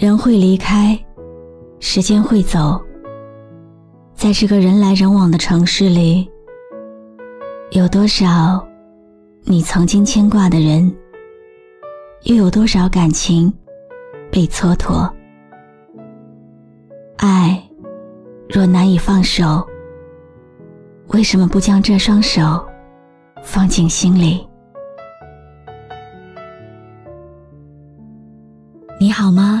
人会离开，时间会走，在这个人来人往的城市里，有多少你曾经牵挂的人，又有多少感情被蹉跎？爱若难以放手，为什么不将这双手放进心里？你好吗？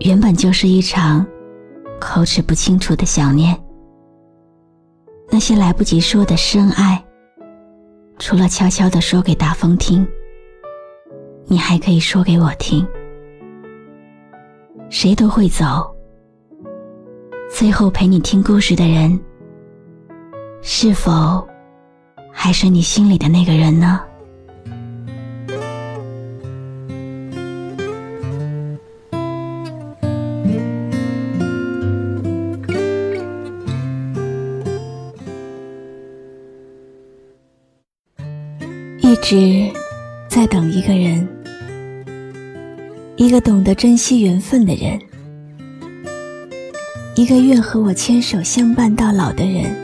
原本就是一场口齿不清楚的想念，那些来不及说的深爱，除了悄悄的说给大风听，你还可以说给我听。谁都会走，最后陪你听故事的人，是否还是你心里的那个人呢？一直在等一个人，一个懂得珍惜缘分的人，一个愿和我牵手相伴到老的人，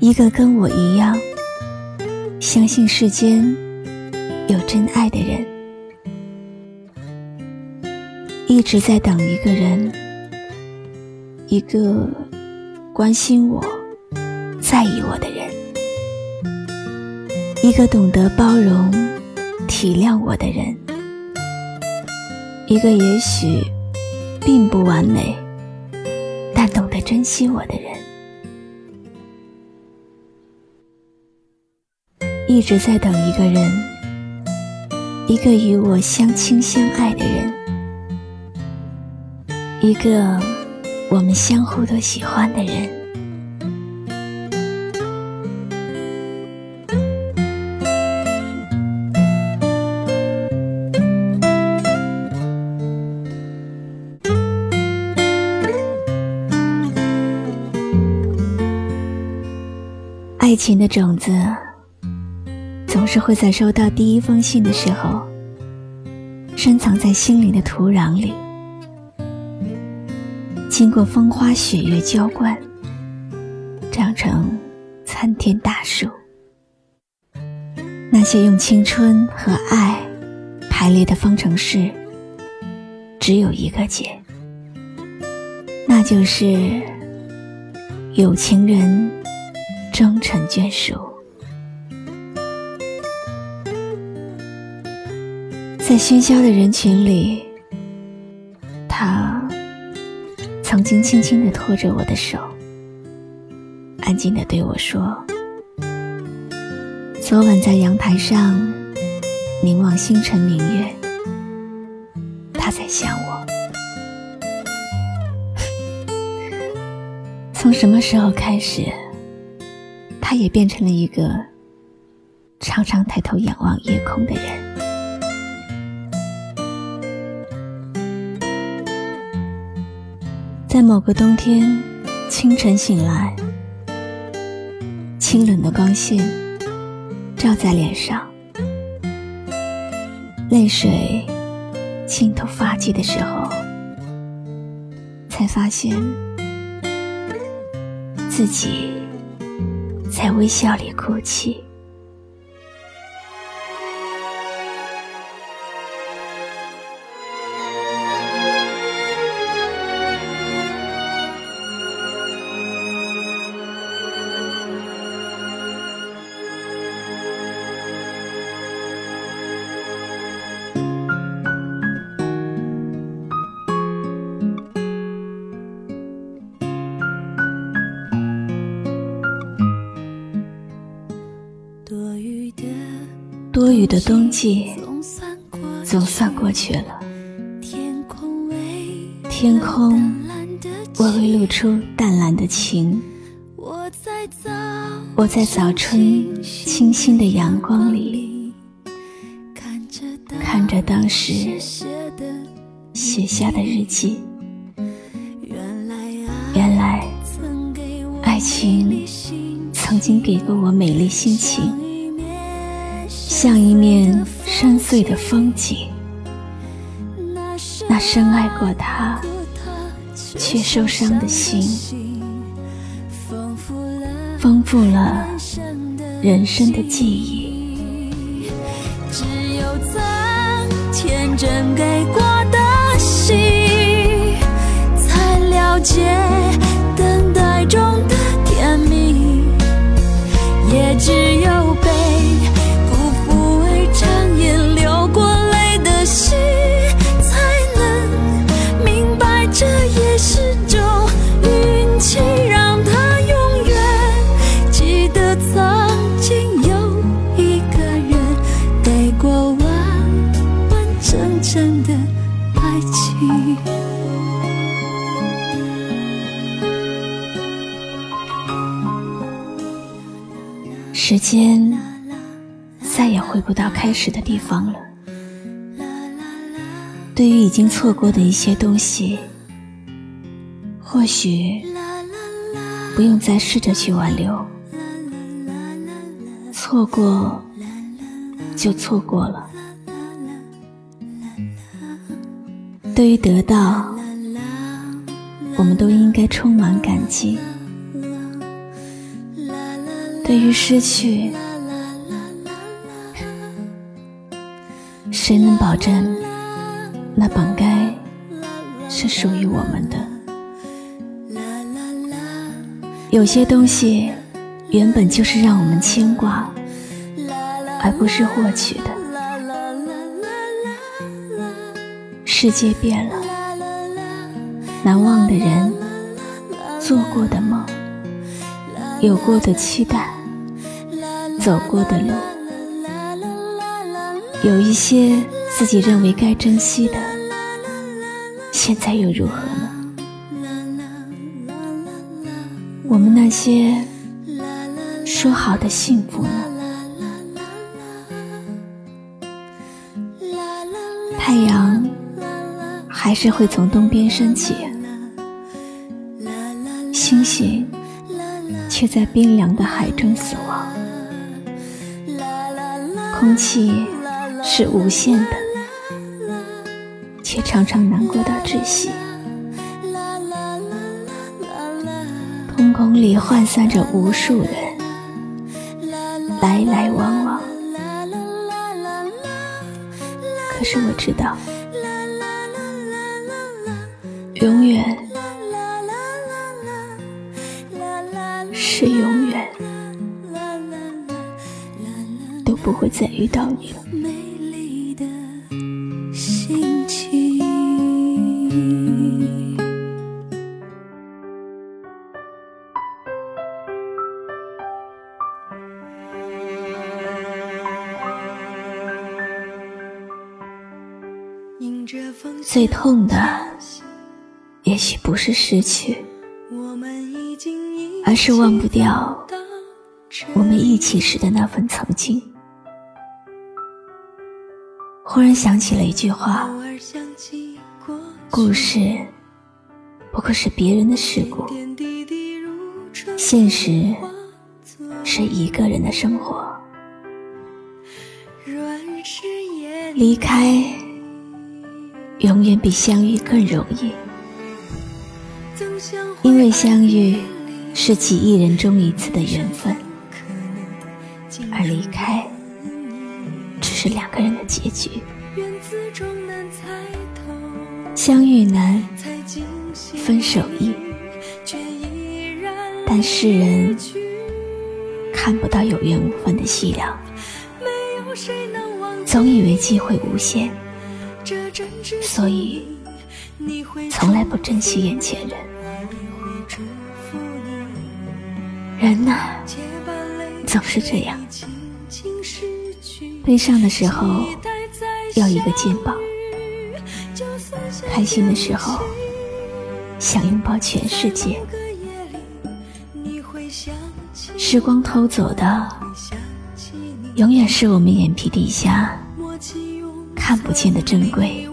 一个跟我一样相信世间有真爱的人。一直在等一个人，一个关心我、在意我的人。一个懂得包容、体谅我的人，一个也许并不完美，但懂得珍惜我的人，一直在等一个人，一个与我相亲相爱的人，一个我们相互都喜欢的人。情的种子，总是会在收到第一封信的时候，深藏在心里的土壤里，经过风花雪月浇灌，长成参天大树。那些用青春和爱排列的方程式，只有一个解，那就是有情人。终成眷属，在喧嚣的人群里，他曾经轻轻的拖着我的手，安静的对我说：“昨晚在阳台上凝望星辰明月，他在想我。从什么时候开始？”他也变成了一个常常抬头仰望夜空的人。在某个冬天清晨醒来，清冷的光线照在脸上，泪水浸透发际的时候，才发现自己。在微笑里哭泣。多雨的冬季总算过去了，天空微微露出淡蓝的晴。我在早春清新的阳光里，看着当时写下的日记。原来，爱情曾经给过我美丽心情，像一面深邃的风景。那深爱过他却受伤的心。丰富了人生的记忆。只有曾天真给过的心，才了解时间再也回不到开始的地方了。对于已经错过的一些东西，或许不用再试着去挽留，错过就错过了。对于得到，我们都应该充满感激。对于失去，谁能保证那本该是属于我们的？有些东西原本就是让我们牵挂，而不是获取的。世界变了，难忘的人，做过的梦，有过的期待。走过的路，有一些自己认为该珍惜的，现在又如何呢？我们那些说好的幸福呢？太阳还是会从东边升起，星星却在冰凉的海中死亡。空气是无限的，却常常难过到窒息。瞳孔里涣散着无数人，来来往往。可是我知道，永远是永远。不会再遇到你了。最痛的，也许不是失去，而是忘不掉我们一起时的那份曾经。忽然想起了一句话：故事不过是别人的事故，现实是一个人的生活。离开永远比相遇更容易，因为相遇是几亿人中一次的缘分，而离开。是两个人的结局，相遇难，分手易，但世人看不到有缘无分的细凉，总以为机会无限，所以从来不珍惜眼前人。人呐，总是这样。悲伤的时候要一个肩膀，开心的时候想拥抱全世界。时光偷走的，永远是我们眼皮底下看不见的珍贵。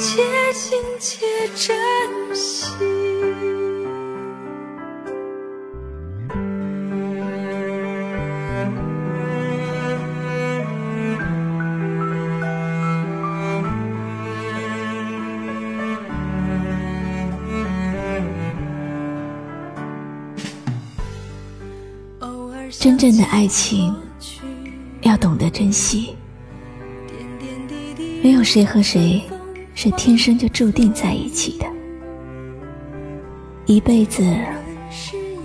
且行且珍真正的爱情要懂得珍惜，没有谁和谁是天生就注定在一起的，一辈子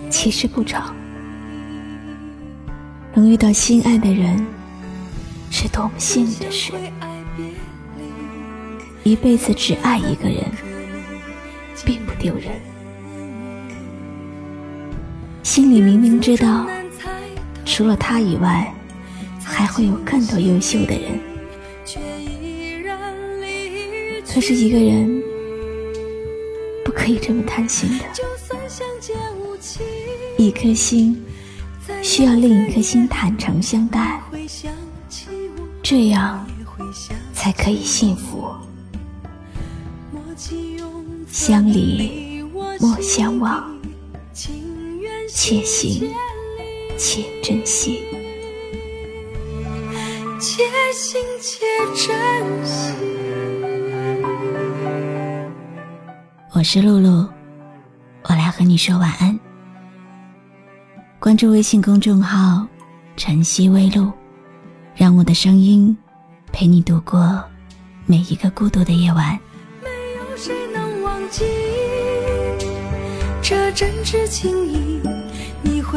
其实不长，能遇到心爱的人是多么幸运的事，一辈子只爱一个人并不丢人，心里明明知道。除了他以外，还会有更多优秀的人。可是一个人不可以这么贪心的，一颗心需要另一颗心坦诚相待，这样才可以幸福。相离莫相忘，且行。且珍惜，且行且珍惜。我是露露，我来和你说晚安。关注微信公众号“晨曦微露”，让我的声音陪你度过每一个孤独的夜晚。没有谁能忘记这真挚情谊。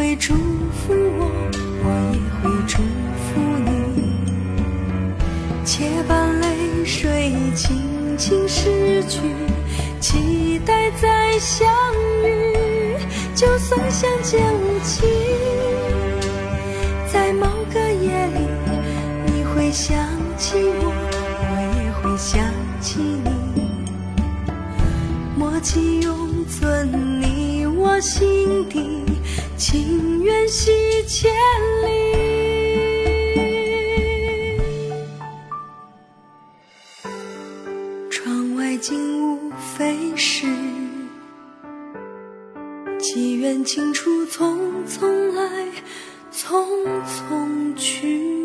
会祝福我，我也会祝福你。且把泪水轻轻拭去，期待再相遇。就算相见无期，在某个夜里，你会想起我，我也会想起你。默契永存你我心底。情缘系千里，窗外景物飞逝机缘尽处，匆匆来，匆匆去。